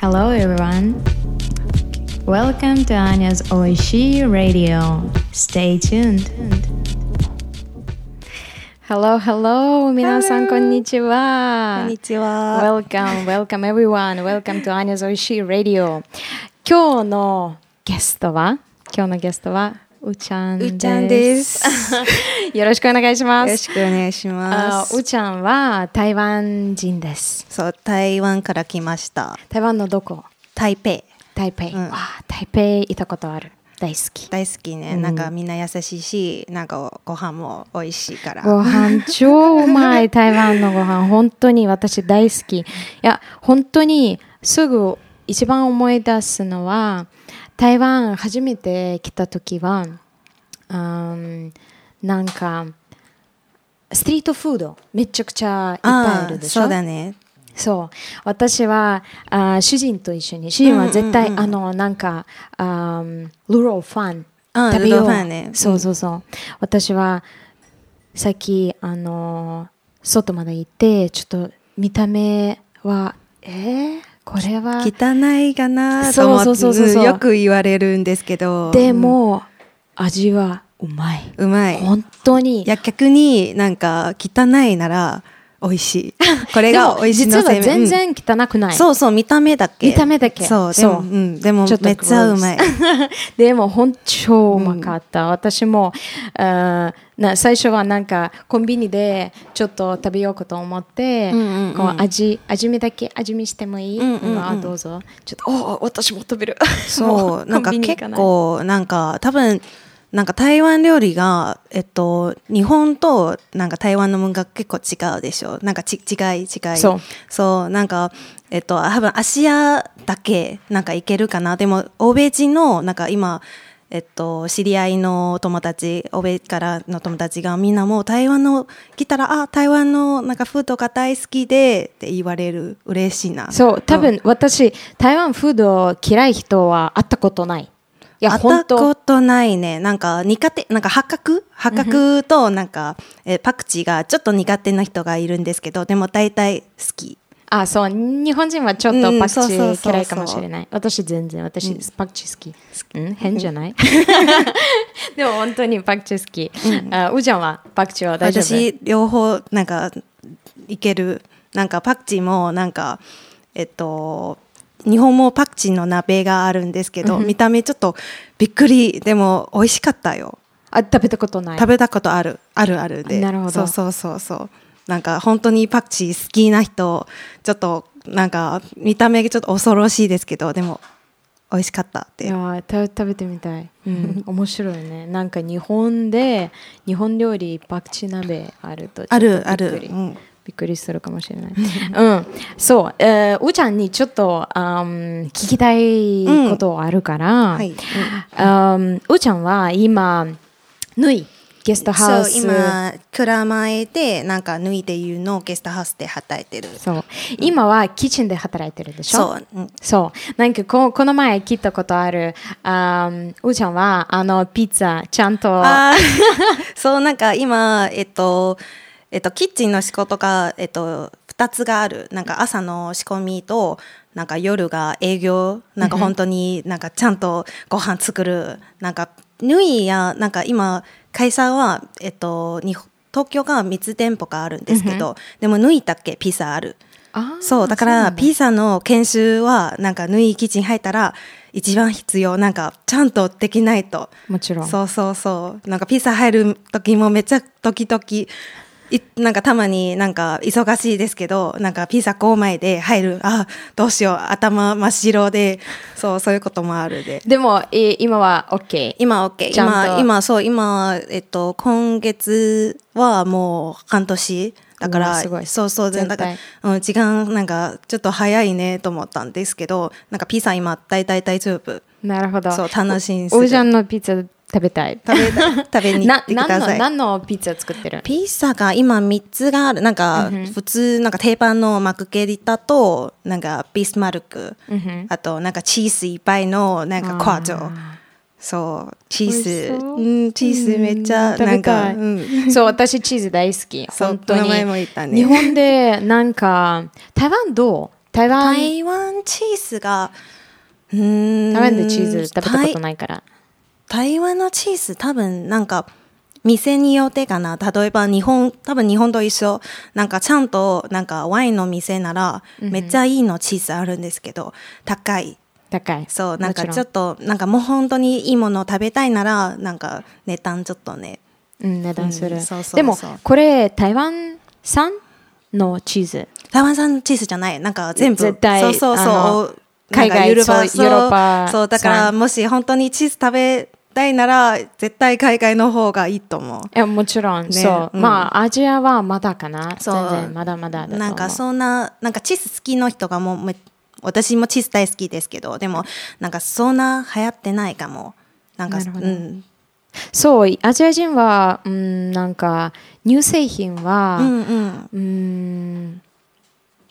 Hello everyone. Welcome to Anya's Oishi Radio. Stay tuned. Hello, hello. 皆さん、こんにちは。こんにちは。 Welcome, welcome everyone. Welcome to Anya's Oishi Radio. 今日のゲストは、今日のゲストは、 うちゃんです。うちゃんです。よろしくお願いします。よろしくお願いします。あうちゃんは台湾人です。そう、台湾から来ました。台湾のどこ？台北。台北。うんわあ台北行ったことある。大好き。大好きね、うんなんかみんな優しいし、なんかご飯も美味しいから。ご飯超うまい台湾のご飯 本当に私大好きいや本当にすぐ一番思い出すのは台湾初めて来た時はうんなんかストリートフードめちゃくちゃいっぱいあるでしょ？そうだね。そう。私はあ主人と一緒に。主人は絶対、うんうんうん。あのなんかあルローファン。あ食べようね。そうそうそう。私はさっきあの外まで行ってちょっと見た目はえー、これは汚いかなと思ってそうそうそうそうよく言われるんですけど。でも、味はうまいうん、うまい。本当にいや、逆になんか汚いなら美味しい。これが美味しい実はのせい全然汚くない、そうそう、見た目だけ。見た目だけ。そう、でそう。も、うん、でもめっちゃうまい。でも本当超うまかった、私もあーな最初はなんかコンビニでちょっと食べようかと思って、うんうんうん。こう味味見だけ味見してもいい、うんうんうん。あどうぞ。ちょっとお私も食べる。そう、なんか結構、なんか多分、なんか台湾料理が、えっと、日本となんか台湾の文化結構違うでしょ？なんかち違い違い。そう。そう、なんか、えっと、多分アジアだけなんかいけるかな？でも、欧米人の、なんか今、えっと、知り合いの友達、欧米からの友達がみんなもう台湾の来たら、あ、台湾のなんかフードが大好きでって言われる。嬉しいな。そう多分私台湾フード嫌い人は会ったことないいや会本ったこ当。とないね。なんか苦手、なんか八角八角となんか、えーパクチーがちょっと苦手な人がいるんですけど、でも大体好き。あそう。日本人はちょっとうんパクチー嫌いかもしれない。私全然私、パクチー好き、うん、変じゃない？でも本当にパクチー好き、あうちゃんはパクチーは大丈夫？私、両方なんかいける。なんかパクチーもなんか、えっと、日本もパクチーの鍋があるんですけど、見た目ちょっとびっくり。でも美味しかったよ。あ食べたことない食べたことある。あるあるで。なるほどそうそうそうそう。なんか本当にパクチー好きな人、ちょっとなんか見た目ちょっと恐ろしいですけど、でも美味しかったって。いや食べてみたい、うん、面白いねなんか日本で日本料理パクチー鍋あるとあるあ。るうんびっくりするかもしれない。うん、そう、えー、うーちゃんにちょっと、あん、聞きたいことあるから、はい。あんうーちゃんは今、縫い、ゲストハウス。そう、今、蔵前で、なんか、縫いでいうのゲストハウスで働いてる。そう今はキッチンで働いてるでしょ？そう。うんそう。なんかこ、この前聞いたことある、あんうーちゃんは、あの、ピッツァ、ちゃんと、そう、なんか今、えっと、えっと、キッチンの仕事が、えっと、二つがある。なんか朝の仕込みと、なんか夜が営業、なんか本当になんかちゃんとご飯作る。なんか、縫いや、なんか今、会社は、えっと、東京が3つ店舗があるんですけど、でも縫いだけピザある。そう、だから、ピザの研修は、なんか、縫いキッチン入ったら、一番必要。なんか、ちゃんとできないと。もちろん。そうそうそう。なんか、ピザ入る時もめっちゃ時々、いなんかたまになんか忙しいですけど、なんかピザ5枚で入る。あ、どうしよう。頭真っ白で、そう、そういうこともあるで。でも、え今は OK。今 OK。今、今、そう、今、えっと、今月はもう半年。だから、うわすごいそうそう、全だかうん、時間なんかちょっと早いねと思ったんですけど、なんかピザ今大体大丈夫。なるほど。そう楽しみにするおおじゃんのピッツァ食べたい。食べ食べに行ってくだな何のさい。何のピッツァ作ってる？ピザが今3つがある。なんか普通、なんか定番のマクゲリタと、なんかビスマルク、あとなんかチーズいっぱいのなんかクワジョ。そう、チーズ。そううん、チーズめっちゃ、なんか、うん。そう、私チーズ大好き。本当に。前も言ったね日本でなんか、台湾どう？台湾台湾チーズがうーん台湾でチーズ食べたことないから台湾のチーズ多分なんか店によってかな。例えば日本多分日本と一緒。なんかちゃんとなんかワインの店ならめっちゃいいのチーズあるんですけど高い。高い。そうなんかちょっとなんかもう本当にいいものを食べたいならなんか値段ちょっとね。うん、値段する、うんそうそうそう。でもこれ台湾産のチーズ？台湾産チーズじゃない。なんか全部。絶対そうそうあそう。海外ヨーロッパそうヨーロッパそうだから産。もし本当にチーズ食べたいなら絶対海外の方がいいと思う。いやもちろん、そう、うん。まあアジアはまだかな。そう。全然まだまだだと思う。なんかそんななんかチーズ好きの人がもうめ私もチーズ大好きですけどでもなんかそんな流行ってないかも。なんかうん。そうアジア人はうんなんか乳製品は、うんうん。うん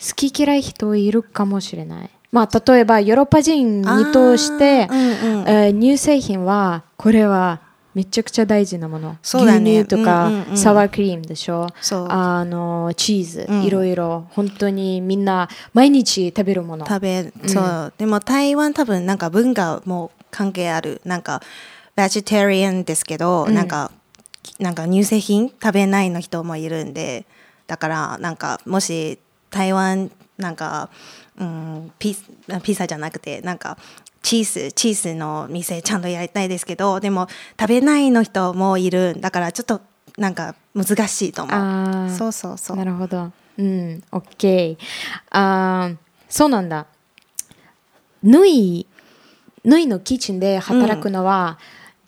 好き嫌い人いるかもしれない。まあ、例えばヨーロッパ人に通して、うんうん。えー乳製品はこれはめちゃくちゃ大事なもの。そうだね。牛乳とか、うんうんうん。サワークリームでしょ。あのチーズ、うん。いろいろ。本当にみんな毎日食べるもの。食べそう。でも台湾多分なんか文化も関係ある。なんかベジタリアンですけど、なんかなんか乳製品食べないの人もいるんで。だからなんかもし台湾なんか、うん、ピピザじゃなくてなんかチーズチーズの店ちゃんとやりたいですけどでも食べないの人もいるだからちょっとなんか難しいと思うそうそうそうなるほど。うん、OK。あーそうなんだ。縫い、縫いのキッチンで働くのは、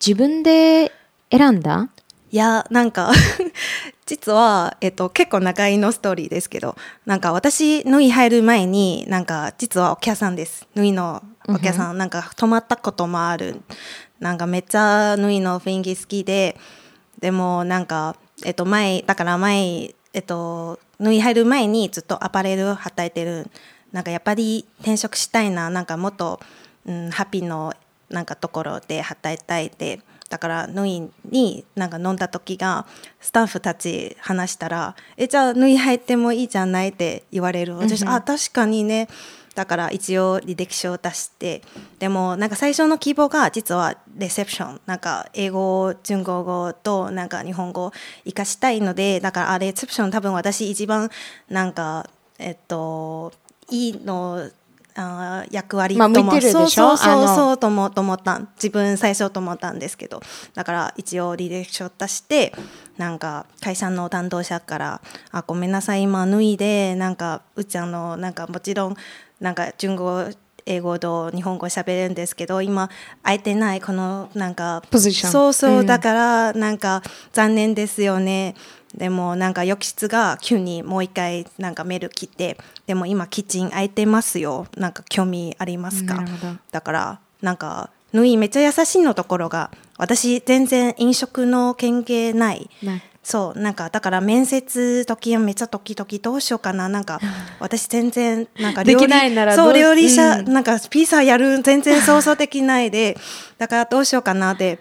自分で選んだ？いやなんか 実は、えっと、結構長いのストーリーですけどなんか私縫い入る前になんか実はお客さんです。縫いのお客さん、なんか泊まったこともある。なんかめっちゃ縫いの雰囲気好きででもなんか、えっと、前だから前、えっと、縫い入る前にずっとアパレル働いてる。なんかやっぱり転職したいな。なんかもっと、うん、ハッピーのなんかところで働いたいでだから縫いになんか飲んだ時がスタッフたち話したら「えじゃあ縫い入ってもいいじゃない?」って言われる。私、あ確かにね。だから一応履歴書を出して。でもなんか最初の希望が実はレセプション。なんか英語中国語となんか日本語を活かしたいのでだからあレセプション多分私一番なんかえっといいのあー役割とも、まあそうそうそうそうと思と思った自分最初と思ったんですけどだから一応履歴書出してなんか会社の担当者から「あごめんなさい今脱いでなんかうちゃんのなんかもちろんなんか中国語英語と日本語喋れるんですけど今空いてないこのなんかそうそう、うん。だからなんか残念ですよねでもなんか翌日が急にもう一回なんかメール来てでも今キッチン空いてますよなんか興味ありますか？だからなんか縫いめっちゃ優しいのところが私全然飲食の経験ない。ない。そうなんかだから面接時はめっちゃ時々どうしようかな。なんか 私全然なんか料理できないならそう料理者、うん。なんかピザやる全然想像できないでだからどうしようかな。で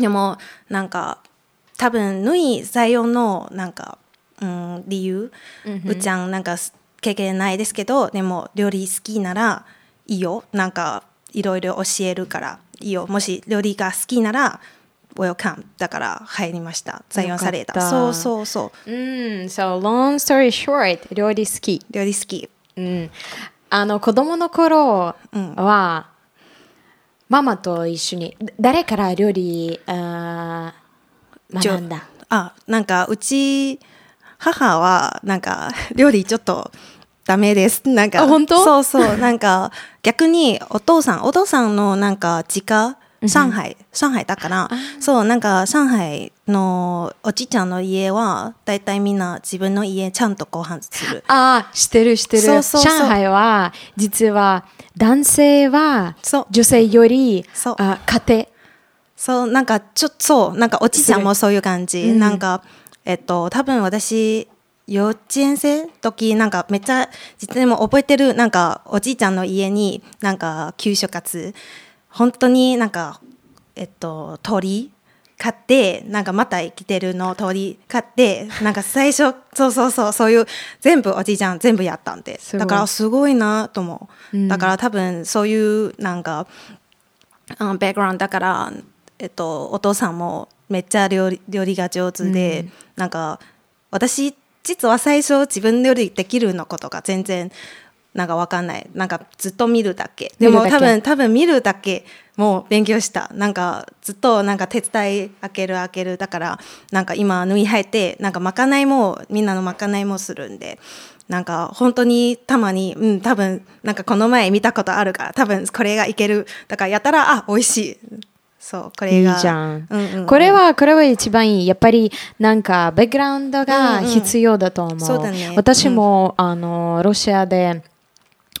でもなんか多分縫い採用のなんか、うん、理由、うちゃんなんか経験ないですけどでも料理好きならいいよ。なんかいろいろ教えるからいいよ。もし料理が好きなら Welcome だから入りました。採用された。たそうそうそう。うん、so long story short 料理好き。料理好き。うん、あの子供の頃は、ママと一緒にだ誰から料理あ学んだ。あなんかうち母はなんか 料理ちょっとダメです。なんかあ本当？そうそう。なんか逆にお父さんお父さんのなんか実家上海、上海だからそうなんか上海のおじいちゃんの家はだいたいみんな自分の家ちゃんとご飯する。ああしてるしてる。そうそうそう。上海は実は男性は女性よりあ家庭そうなんかちょっとそうなんかおじいちゃんもそういう感じ、うん。なんかえっと多分私幼稚園生時なんかめっちゃ実でも覚えてるなんかおじいちゃんの家になんか給食活。本当になんかえっと鳥買ってなんかまた生きてるの鳥買ってなんか最初そうそうそうそういう全部おじいちゃん全部やったんで。すだからすごいなと思う、うん。だから多分そういうなんかあのバックグラウンドだから、えっと、お父さんもめっちゃ料理料理が上手で、うん。なんか私実は最初自分料理できるのことが全然なんかわかんない。なんかずっと見るだけ。でも多分多分見るだけもう勉強した。なんかずっとなんか手伝い開ける開けるだからなんか今縫い入ってなんかまかないもみんなのまかないもするんでなんか本当にたまにうん多分なんかこの前見たことあるから多分これがいける。だからやったらあ美味しいそうこれが。いいじゃん、うんうんうん。これはこれは一番いい。やっぱりなんかバックグラウンドが必要だと思う,、そうだね。私も、あのロシアで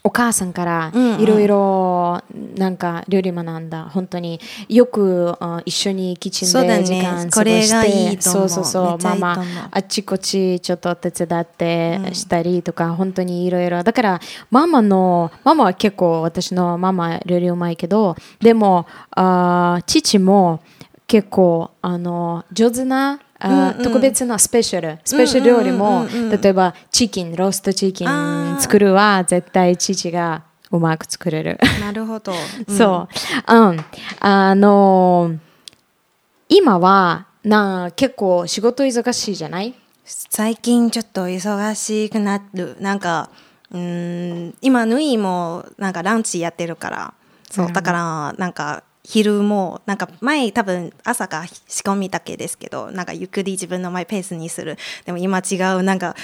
お母さんからいろいろなんか料理学んだ。本当によくあ一緒にキッチンで時間過ごして。そうそうそう。ママあっちこっちちょっと手伝ってしたりとか、本当にいろいろ。だからママのママは結構私のママ料理うまいけどでもあー父も結構あの上手なうんうん。特別なスペシャル。スペシャル料理も、例えばチキンローストチキン作るは絶対父がうまく作れる。なるほど、うん。そう。うん。あの今はな結構仕事忙しいじゃない？最近ちょっと忙しくなる。なんかうーん今縫いもなんかランチやってるから。そうだからなんか昼もなんか前多分朝が仕込みだけですけどなんかゆっくり自分のマイペースにするでも今違うなんか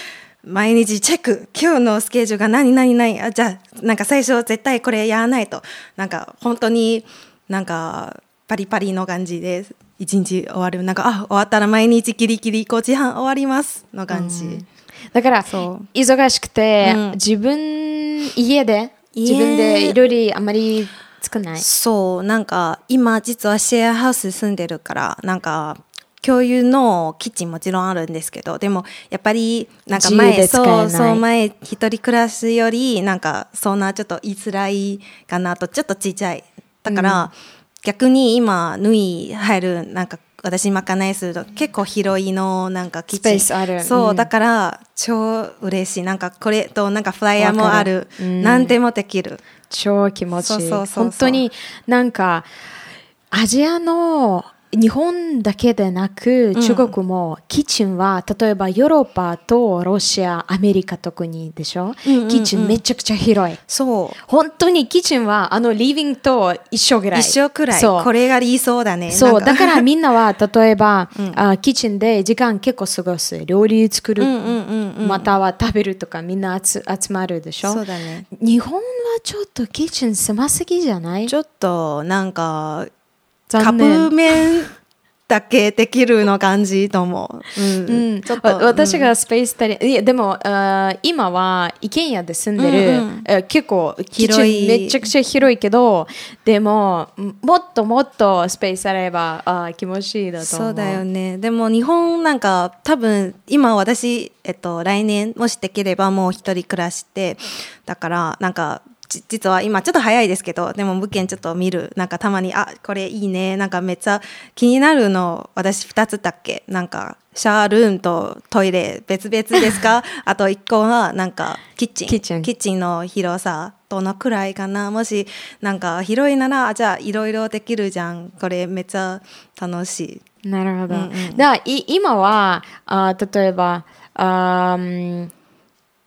毎日チェック今日のスケジュールが何何何あじゃあなんか最初絶対これやらないとなんか本当になんかパリパリの感じで一日終わるなんかあ終わったら毎日キリキリ5時半終わりますの感じ、だからそう忙しくて、うん自分家で自分で料理あまり作んない？そうなんか今実はシェアハウス住んでるからなんか共有のキッチンもちろんあるんですけどでもやっぱりなんか前そうそう前一人暮らしよりなんかそんなちょっと言いづらいかなとちょっとちっちゃい。だから、逆に今縫い入るなんか私まかないすると結構広いのなんかキッチンスペースある。そう、うん。だから超嬉しい。なんかこれとなんかフライヤーもある。うん。何でもできる超気持ちいい。本当になんかアジアの日本だけでなく中国もキッチンは例えばヨーロッパとロシアアメリカ特にでしょ、うんうんうん。キッチンめちゃくちゃ広い。そう。本当にキッチンはあのリビングと一緒ぐらい。一緒くらい。そう。これが理想だね。そう。だからみんなは例えば、あキッチンで時間結構過ごす料理作る、うんうんうんうん。または食べるとかみんな集集まるでしょ？そうだね。日本はちょっとキッチン狭すぎじゃない？ちょっとなんかカップ麺だけできるの感じと思う、うん。うん。ちょっと。わ私がスペース足りいやでもあー今は一軒家で住んでる、うんうん。え結構広い。ンめちゃくちゃ広いけどでももっともっとスペースあればあー気持ちいいだと思う。そうだよね。でも日本なんか多分今私、えっと、来年もしできればもう一人暮らしてだからなんかじ実は今ちょっと早いですけどでも物件ちょっと見るなんかたまにあこれいいねなんかめっちゃ気になるの私2つだっけ？なんかシャワールームとトイレ別々ですか？あと1個はなんかキッチン。キッチン。の広さ。どのくらいかな？もしなんか広いならあじゃあいろいろできるじゃん。これめっちゃ楽しい。なるほど。うんうん。だ今はあ例えばあ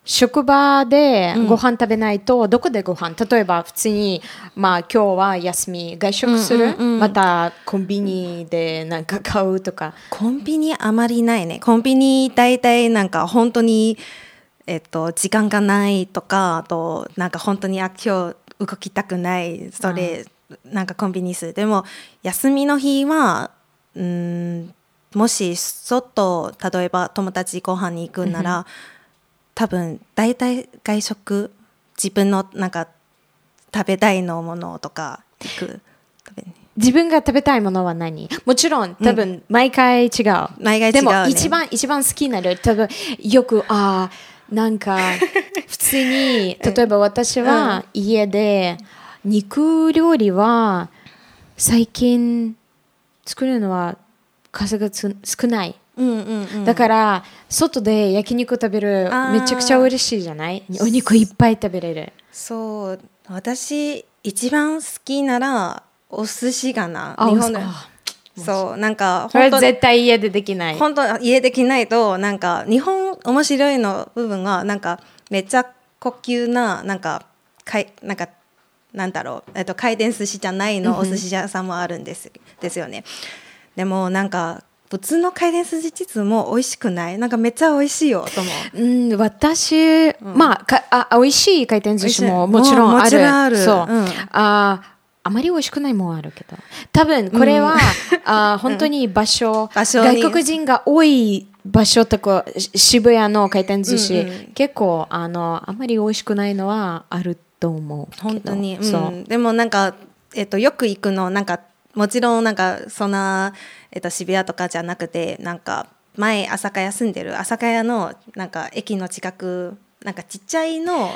職場でご飯食べないと、どこでご飯？例えば普通に、まあ、今日は休み外食する、またコンビニでなんか買うとか。コンビニあまりないね。コンビニ大体なんか本当に、えっと、時間がないとか、あとなんか本当にあ今日動きたくない、それ、なんかコンビニする。でも休みの日は、うん、もし外、例えば友達ご飯に行くなら、多分大体外食、自分のなんか食べたいのものとか行く？自分が食べたいものは何？もちろん多分毎回違う、毎回違うね。でも一番一番好きなる多分よくあーなんか 普通に例えば私は家で肉料理は最近作るのは数がつ少ない。うんうんうん。だから、外で焼肉食べるめちゃくちゃ嬉しいじゃない？お肉いっぱい食べれる。そう。私一番好きならお寿司かな。あ日本であそう。なんかこれ本当絶対家でできない。本当家できないとなんか日本面白いの部分がなんかめっちゃ高級ななんかかいなんかなんだろう、えっと、回転寿司じゃないのお寿司屋さんもあるんです,、ですよね。でもなんか普通の回転寿司実も美味しくない？なんかめっちゃ美味しいよと思う。うん、私、まあかあ、美味しい回転寿司ももちろんある。もちろんある。そう、うん。あーあまり美味しくないもんあるけど。多分これは、あー本当に場所、場所に。外国人が多い場所とか、し渋谷の回転寿司、うんうん。結構あの、あまり美味しくないのはあると思うけど。本当に、うん。そう。でもなんか、えっと、よく行くのなんかもちろんなんかそんな、えっと、渋谷とかじゃなくてなんか前朝霞屋住んでる朝霞屋のなんか駅の近くなんかちっちゃいの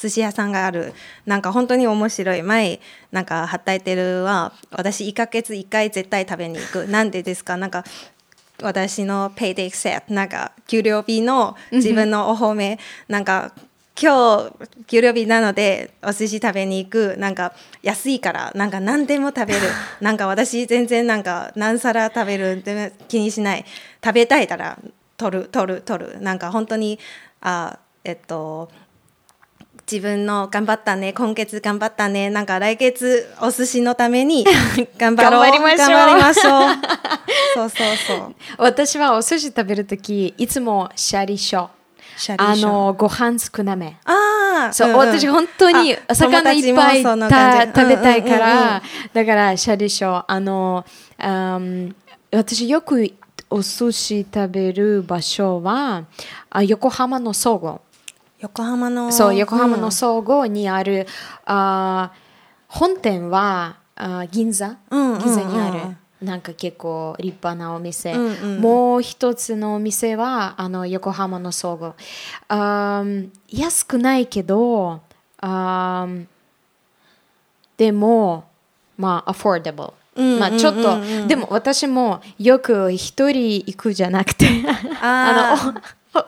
寿司屋さんがあるなんか本当に面白い。前なんか働いてるは私1ヶ月1回絶対食べに行く。なんでですか？なんか私のペイデイセットなんか給料日の自分のお褒めなんか今日給料日なのでお寿司食べに行くなんか安いからなんか何でも食べる。なんか私全然なんか何皿食べるって気にしない。食べたいから取る取る取る。なんか本当にあえっと自分の頑張ったね今月頑張ったねなんか来月お寿司のために 頑張ろう頑張りましょう。頑張りましょう。そうそうそう。私はお寿司食べるとき、いつもシャリショ。あの、ご飯少なめ。ああそう、私本当にお魚いっぱいた食べたいから、だからシャリショあの、うん私よくお寿司食べる場所はあ横浜の総合。横浜のそう横浜の総合にある、あ本店はあ銀座、うんうんうん。銀座にあるなんか結構立派なお店、うんうん。もう一つのお店はあの横浜の総合。あー安くないけどあーでもまあんうんうんうん。まあちょっとでも私もよく一人行くじゃなくて。あ あの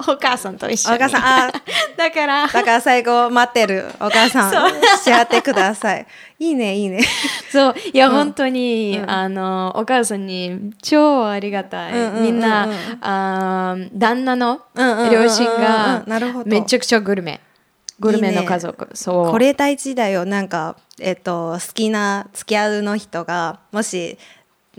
お母さんと一緒に。お母さんあだから。だから最後待ってる。お母さんしちゃってください。いいねいいね。そう。いや、本当に、あのお母さんに超ありがたい、うんうんうんうん。みんなあー旦那のうんうんうんうん両親がめちゃくちゃグルメ。グルメの家族。そう。これ大事だよ。なんかえっと好きな付き合うの人がもし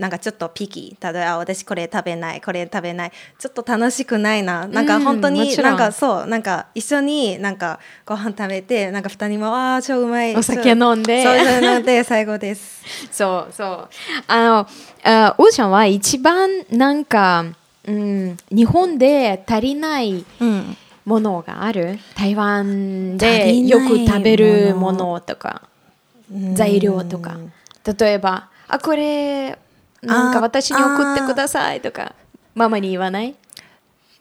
なんかちょっとピキ例えばあ私これ食べない。これ食べない。ちょっと楽しくないな。なんか本当になんかそう。なんか一緒になんかご飯食べてなんか二人もああ超うまい。お酒飲んで。そうそう飲んで最後です。そうそう。あのあオーシャンは一番なんか、うん、日本で足りないうん。ものがある？台湾足でよく食べるものとか材料とか。例えば「あこれなんかあ私に送ってください」とかママに言わない？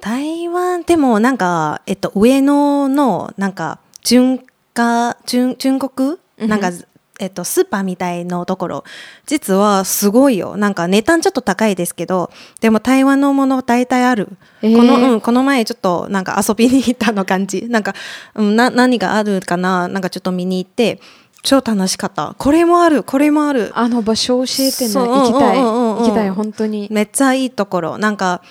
台湾でもなんか、えっと、上野のなんか中華中中国？なんか、えっと、スーパーみたいのところ。実はすごいよ。なんか値段ちょっと高いですけどでも台湾のもの大体ある、えー。このうん、この前ちょっとなんか遊びに行ったの感じ。なんか、うん、な何があるかな？なんかちょっと見に行って超楽しかった。これもあるこれもある。あの場所教えてね。行きたい。行きたい本当に。めっちゃいいところ。なんか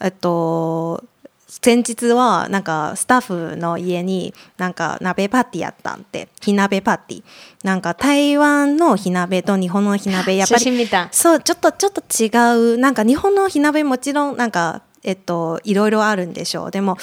えっと先日はなんかスタッフの家になんか鍋パーティーやったんで火鍋パーティー。なんか台湾の火鍋と日本の火鍋。やっぱり写真見た。そうちょっとちょっと違う。なんか日本の火鍋もちろんなんかえっといろいろあるんでしょう。でも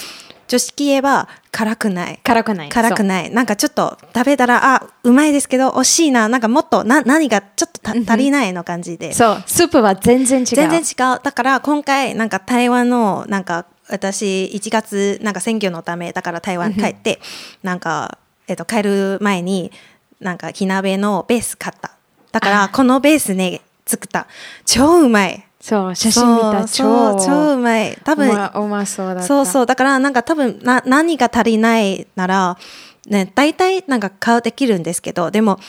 常識言えば辛くない。辛くない。辛くない。なんかちょっと食べたらあうまいですけど惜しいな。なんかもっとな何がちょっとた足りないの感じで。そう。スープは全然違う。全然違う。だから今回なんか台湾のなんか私1月なんか選挙のためだから台湾帰ってなんか、えっと、帰る前になんか火鍋のベース買った。だからこのベースね作った。超うまいそう写真見たそう超超うまい。多分うまうまそうだそうそうだからなんか多分な何が足りないならね大体なんか買うできるんですけどでも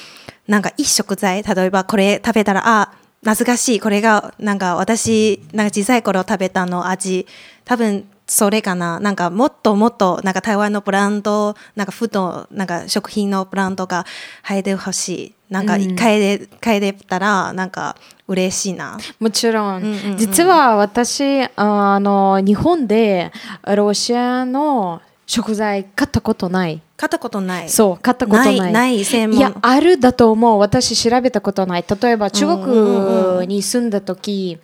なんか一食材例えばこれ食べたらあ懐かしいこれがなんか私なんか小さい頃食べたの味多分それかな？なんかもっともっとなんか台湾のブランドなんかフードなんか食品のブランドが入ってほしい。なんかうん。変えれ変えれたらなんか嬉しいな。もちろん,、うんうんうん。実は私あの日本でロシアの食材買ったことない買ったことない。そう買ったことない。ない専門。いやあるだと思う。私調べたことない。例えば中うんうん国に住んだ時、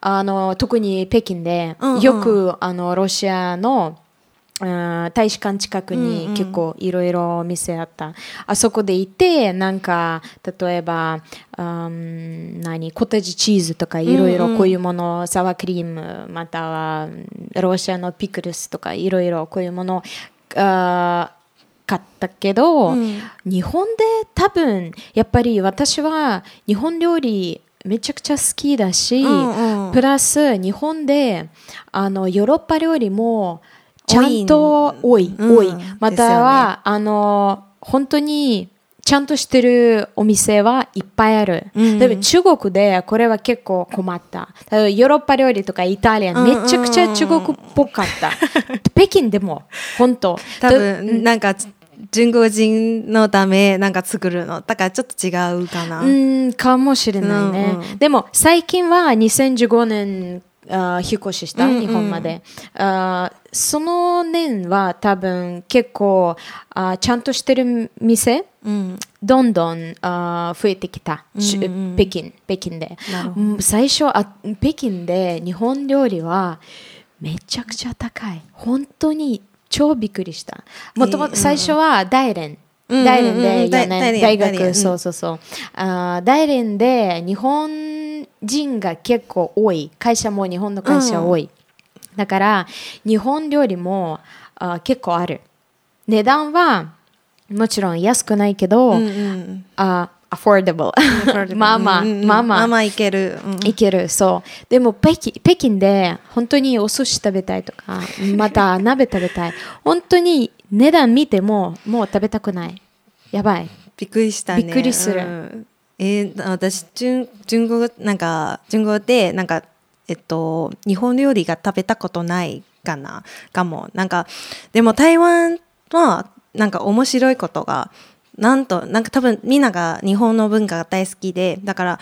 あの特に北京で、うんうんよくあのロシアのうん大使館近くうんうん。に結構いろいろお店あった、あそこで行ってなんか例えばうん何コテージチーズとかいろいろこういうもの、サワークリームまたはロシアのピクルスとかいろいろこういうものあ買ったけど、うん。日本で多分やっぱり私は日本料理めちゃくちゃ好きだし、うんうん。プラス日本であのヨーロッパ料理もちゃんと多いうん。多い、うん。または、あの本当にちゃんとしてるお店はいっぱいある。うん。でも中国でこれは結構困った。ヨーロッパ料理とかイタリアン、めちゃくちゃ中国っぽかった。北京でも本当。多分なんか中国人のためなんか作るの？だからちょっと違うかな、うんかもしれないね、うんうん。でも最近は2015年あー引っ越しした、うんうん。日本まで。あーその年は多分結構あーちゃんとしてる店？うん。どんどんあー増えてきた、しうんうん。北京北京で。最初あ北京で日本料理はめちゃくちゃ高い。本当に超びっくりした。もともと最初は大連、大連で4大年、大学。そうそうそう。あー大連で日本人が結構多い。会社も日本の会社多い、だから日本料理もあー結構ある。値段はもちろん安くないけど、あ affordable. まあまあ、うんうんまあまあまあまあいける、うんいけるそうでも北京北京で本当にお寿司食べたいとかまた鍋食べたい本当に値段見てももう食べたくないやばいびっくりしたねびっくりするうんえー私中中国なんか中国でなんかえっと日本料理が食べたことないかなかもなんかでも台湾はなんか面白いことがなんとなんか多分みんなが日本の文化が大好きでだから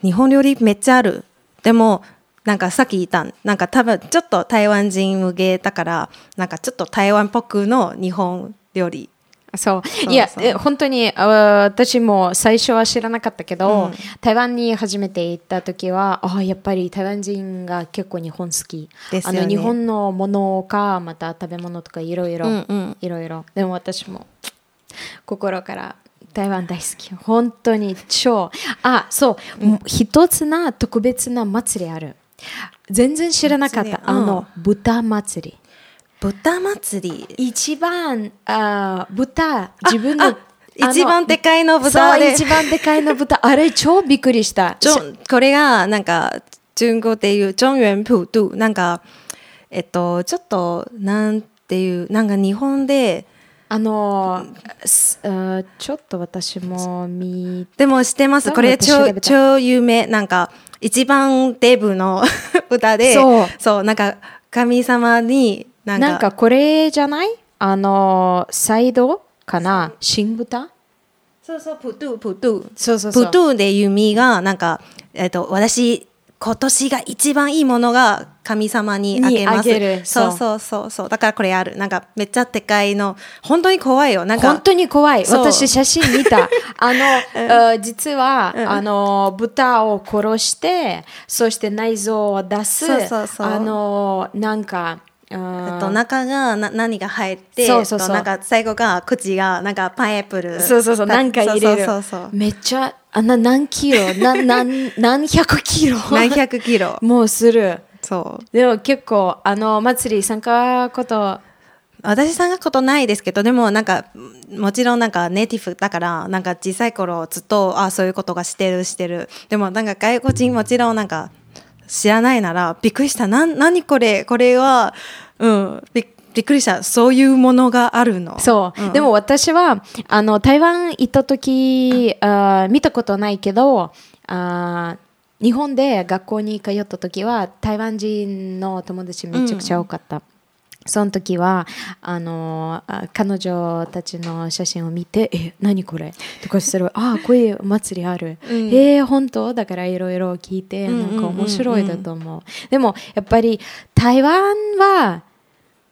日本料理めっちゃある。でもなんかさっき言ったなんか多分ちょっと台湾人向けだからなんかちょっと台湾っぽくの日本料理。そう。いや本当にあ私も最初は知らなかったけど、うん。台湾に初めて行った時はあやっぱり台湾人が結構日本好き、ですよね。あの日本のものかまた食べ物とかいろいろ。いろいろ。でも私も心から台湾大好き。本当に超。あそう、一つな特別な祭りある。全然知らなかった、うん。あの豚祭り。豚祭り？一番あ豚自分のあ一番でかいの豚で。一番でかいの豚。あれ超びっくりした。これがなんか中国でいう中原普渡。なんかえっとちょっとなんていうなんか日本であのすあちょっと私も見でも知ってます。そうこれ超超有名。なんか一番デブの 歌でそう。なんか神様になんか。なんかこれじゃない？あのサイドかな？新豚？そうそう普渡普渡そうそうそう。プトゥでいう意味がなんか、えっと私今年が一番いいものが神様にあげます。げる。そう。そう。そう。そう。だからこれある。なんかめっちゃでかいの。本当に怖いよ。なんか本当に怖い。私写真見た。あの、あ実は、あの豚を殺してそして内臓を出すそうそうそう。あのなんかあと中がな何が入ってそうそうそう。えっとなんか最後が口がなんかパイナップルそうそうそう。だなんか入れる。そうそうそう。めっちゃあな何キロ？な 何何百キロ？何百キロ？もうする。そう。でも結構あの祭り参加こと？私参加ことないですけどでもなんかもちろんなんかネイティブだからなんか小さい頃ずっとあそういうことがしてるしてる。でもなんか外国人もちろんなんか知らないならびっくりした。なん何これ？これはうんびびっくりした。そういうものがあるの。そう、ん。でも私はあの台湾行った時あー見たことないけどあー日本で学校に通った時は台湾人の友達めちゃくちゃ多かった。その時はあのあ彼女たちの写真を見て「え何これ?」とかしたら「あこういう祭りある」うん。えー、本当？だからいろいろ聞いてうんうんうんうん。なんか面白いだと思う。でもやっぱり台湾は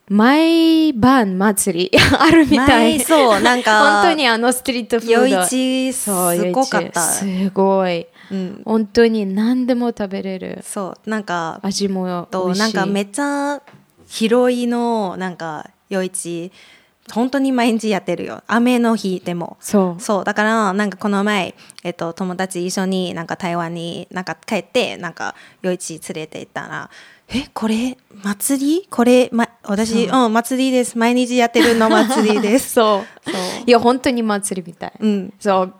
毎晩祭り あるみたい。前そうなんか 本当にあのストリートフード。余市すそうごかった。すごい。うん、本当に何でも食べれる。そうなんか味も美と味しい。なんかめっちゃ広いのなんか夜市本当に毎日やってるよ。雨の日でも。そう。そうだからなんかこの前、えっと、友達一緒になんか台湾になんか帰ってなんか夜市連れて行ったら「えこれ祭り？これ、ま、私うん。祭りです。毎日やってるの祭りです」そう。そう。いや本当に祭りみたい、うん。そう。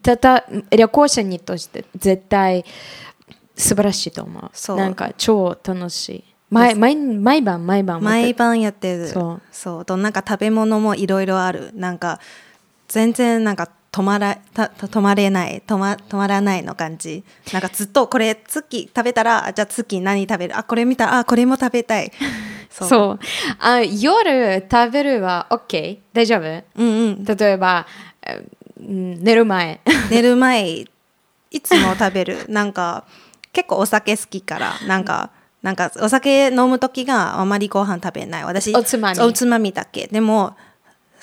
ただ旅行者にとして絶対素晴らしいと思う。そう。なんか超楽しい。毎毎毎晩毎晩毎晩やってる。そう。そう。となんか食べ物もいろいろある。なんか全然なんか止まらたた止まれない止ま止まらないの感じ。なんかずっとこれ月食べたらあじゃあ月何食べる？あこれ見たらあこれも食べたい。そう。あ夜食べるは OK 大丈夫？うんうん。例えばえうん寝る前。寝る前いつも食べる？なんか結構お酒好きからなんかなんかお酒飲む時があまりご飯食べない。私おつまみ。おつまみだけ。でも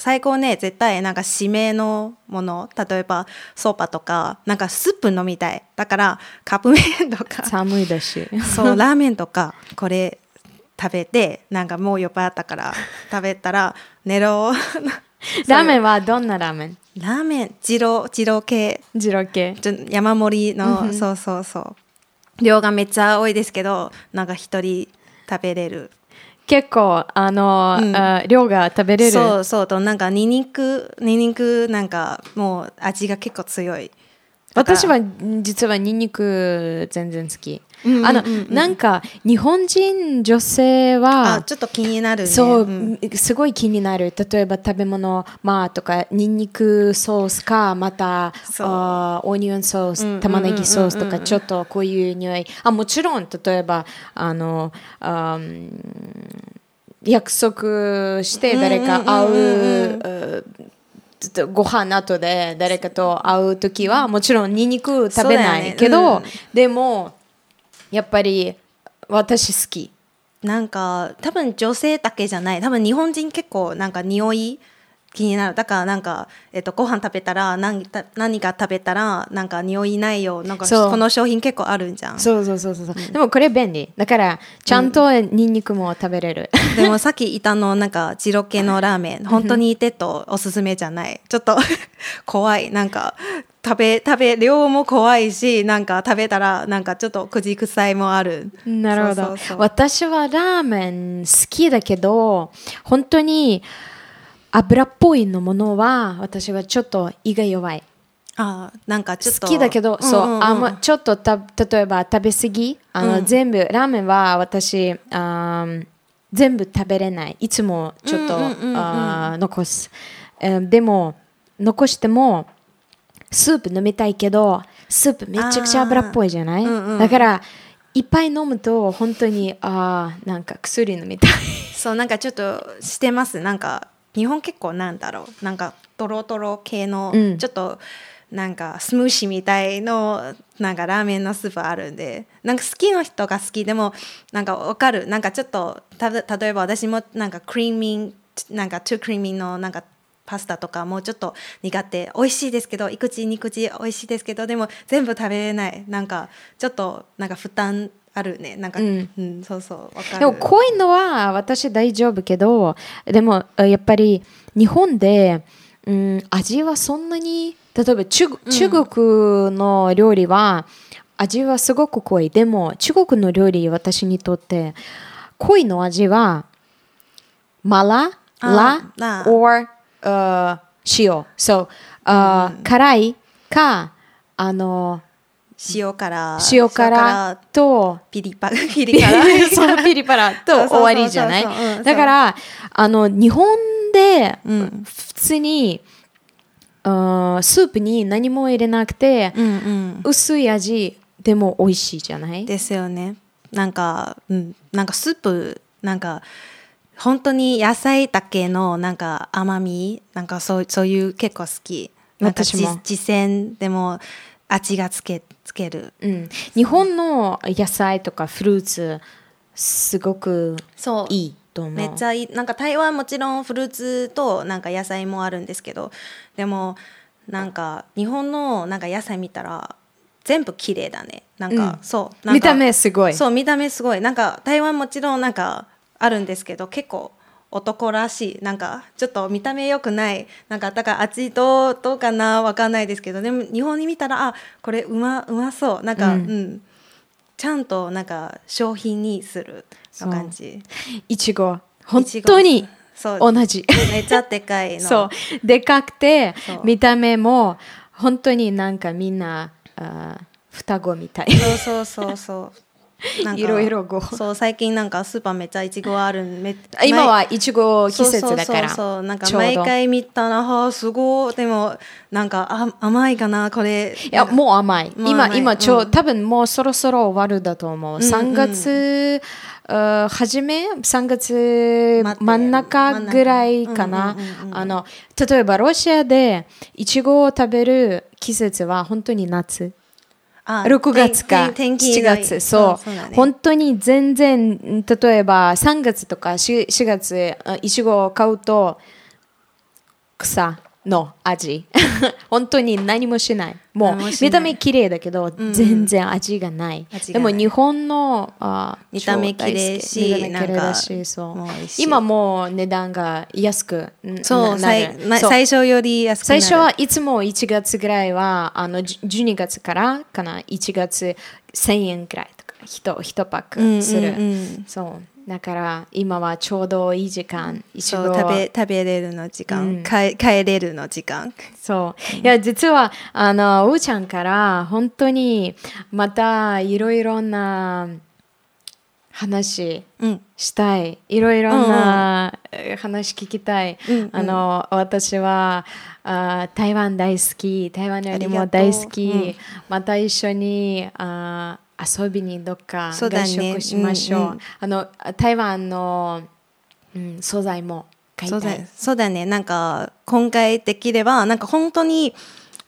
最高ね絶対なんか締めのもの例えばソーパとかなんかスープ飲みたい。だからカップ麺とか。寒いだし。そうラーメンとかこれ食べてなんかもう酔っ払ったから食べたら寝ろ。ラーメンはどんなラーメン？ラーメン二郎二郎系。二郎系。山盛りの、そうそうそう。量がめっちゃ多いですけどなんか一人食べれる結構あの、うん。あ量が食べれる。そうそう。となんかニンニクニンニクなんかもう味が結構強い私は実はニンニク全然好き、うんうんうんあのなんか日本人女性あはちょっと気になるね。そう、ん。すごい気になる。例えば食べ物まあとかニンニクソースかまたオニオンソース玉ねぎソースとかちょっとこういう匂い。あもちろん例えばあのあー約束して誰か会う,、ご飯後で誰かと会う時はもちろんニンニク食べないけど、そうだよね。でもやっぱり私好き。なんか多分女性だけじゃない。多分日本人結構なんか匂い気になる。だからなんか、えっと、ご飯食べたら何た何か食べたらなんか匂いないよなんかこの商品結構あるんじゃん。そうそうそうそう、でもこれ便利。だからちゃんとニンニクも食べれる、でもさっき言ったのなんかジロ系のラーメン 本当に手とおすすめじゃない。ちょっと怖い。なんか食べ食べ量も怖いしなんか食べたらなんかちょっと口臭いもある。なるほど。私はラーメン好きだけど本当に油っぽいのものは私はちょっと胃が弱い。あーなんかちょっと好きだけど、そう、んん。んあんまちょっとた例えば食べ過ぎ？あの、うん。全部ラーメンは私あー全部食べれない。いつもちょっと、うんうんあー残す、えーでも残してもスープ飲みたいけどスープめちゃくちゃ油っぽいじゃない、うんうん。だからいっぱい飲むと本当にあーなんか薬飲みたい。そうなんかちょっとしてます？なんか日本結構なんだろう。なんかトロトロ系の、うん。ちょっとなんかスムーシーみたいのなんかラーメンのスープあるんで。なんか好きな人が好きでもなんかわかる。なんかちょっとた例えば私もなんかクリーミンなんかトゥクリーミーのなんかパスタとかもうちょっと苦手。美味しいですけど一口二口美味しいですけどでも全部食べれない。なんかちょっとなんか負担あるね。なんか、うん。うん、そうそうわかる。でもこういうのは私大丈夫けどでもあやっぱり日本で、うん、味はそんなに例えば中,、中国の料理は味はすごく濃い。でも中国の料理私にとって濃いの味はマララあ。or、uh, 塩。So、uh 辛いかあの塩辛。塩辛とピリパ。ピリ辛。そのピリパラと 終わりじゃない？だからあの日本でうん。普通に、あースープに何も入れなくて、うんうん。薄い味でも美味しいじゃない？ですよね。なんか、うん、なんかスープなんか本当に野菜だけのなんか甘み？なんかそうそういう結構好き。私も。じ実践でも味がつけつける。うん、日本の野菜とかフルーツすごくいいと思う。めっちゃいい。なんか台湾もちろんフルーツとなんか野菜もあるんですけどでもなんか日本のなんか野菜見たら全部綺麗だね。なんか、うん。そう。見た目すごい。そう見た目すごい。なんか台湾もちろんなんかあるんですけど結構男らしいなんかちょっと見た目良くないなんかだから味どうどうかなわかんないですけどでも日本に見たらあこれうまうまそうなんか、ううん。んちゃんとなんか商品にするの感じ。いちご本当にそう。同じ。めっちゃでかいの。そう。でかくて見た目も本当になんかみんなあー双子みたい。そうそうそうそう いろいろごそう最近なんかスーパーめっちゃいちごあるめ今はいちご季節だからそうそうそうそうなんか毎回見たらあすごいでもなんかあ甘いかなこれ。いやもう甘い。今今ちょう、うん多分もうそろそろ終わるだと思う、ん3月、あ初め？3月真ん中ぐらいかな。例えばロシアでいちごを食べる季節は本当に夏。あ6月か天天気7が月。そう。ね。本当に全然例えば3月とか 4, 4月あいちごを買うと草の味。本当に何もしない。もう見た目綺麗だけど、全然味がない。でも日本のあ見た目綺麗し見た目綺麗だしそう。今もう値段が安くそう最初より安く最初はいつも1月ぐらいはあのじ12月からかな。1月1000円くらいとか。1, パックする、うんうんうん。そうだから今はちょうどいい時間いちそごう食べ食べれるの時間、うん。帰帰れるの時間。そう。いや実はあのうーちゃんから本当にまたいろいろな話うん。したい。いろいろなえー話聞きたい、うんうん。あの私はあー台湾大好き。台湾よりも大好き、うん。また一緒にあー遊びにどっかそうだね。外食しましょう。うんうん。あの台湾の、うん、素材も買いたい。そうだそうだね。なんか今回できればなんか本当に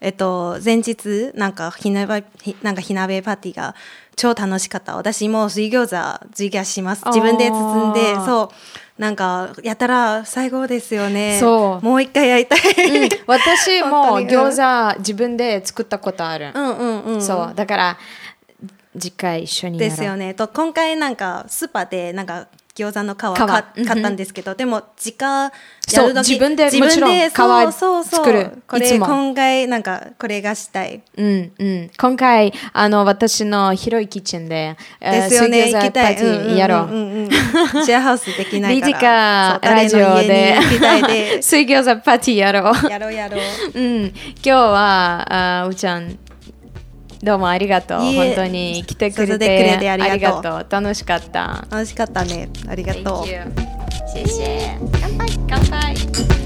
えっと前日なんかひなべひなんか火鍋パーティーが超楽しかった。私も水餃子授業します。自分で包んでそう。なんかやったら最後ですよね。そう。もう一回やりたい、うん。私も餃子自分で作ったことある、うんうんうん。そう。だから次回一緒にですよね。と今回なんかスーパーでなんか餃子の皮皮かうんうん買ったんですけど、でも自家やる時自分で自分で皮そうそうそう。作る。これ今回なんかこれがしたい。うんうん、今回あの私の広いキッチンでえーですよね。水餃子行きたいパーティーやろう。んんうんうん。シェアハウスできないから。リディカラジオで 水餃子パーティーやろう。やろうやろう。うん、今日はあうーちゃんどうもありがとう。本当に来てくれててくれてありがとう。楽しかった。楽しかったね。ありがとう。乾杯。乾杯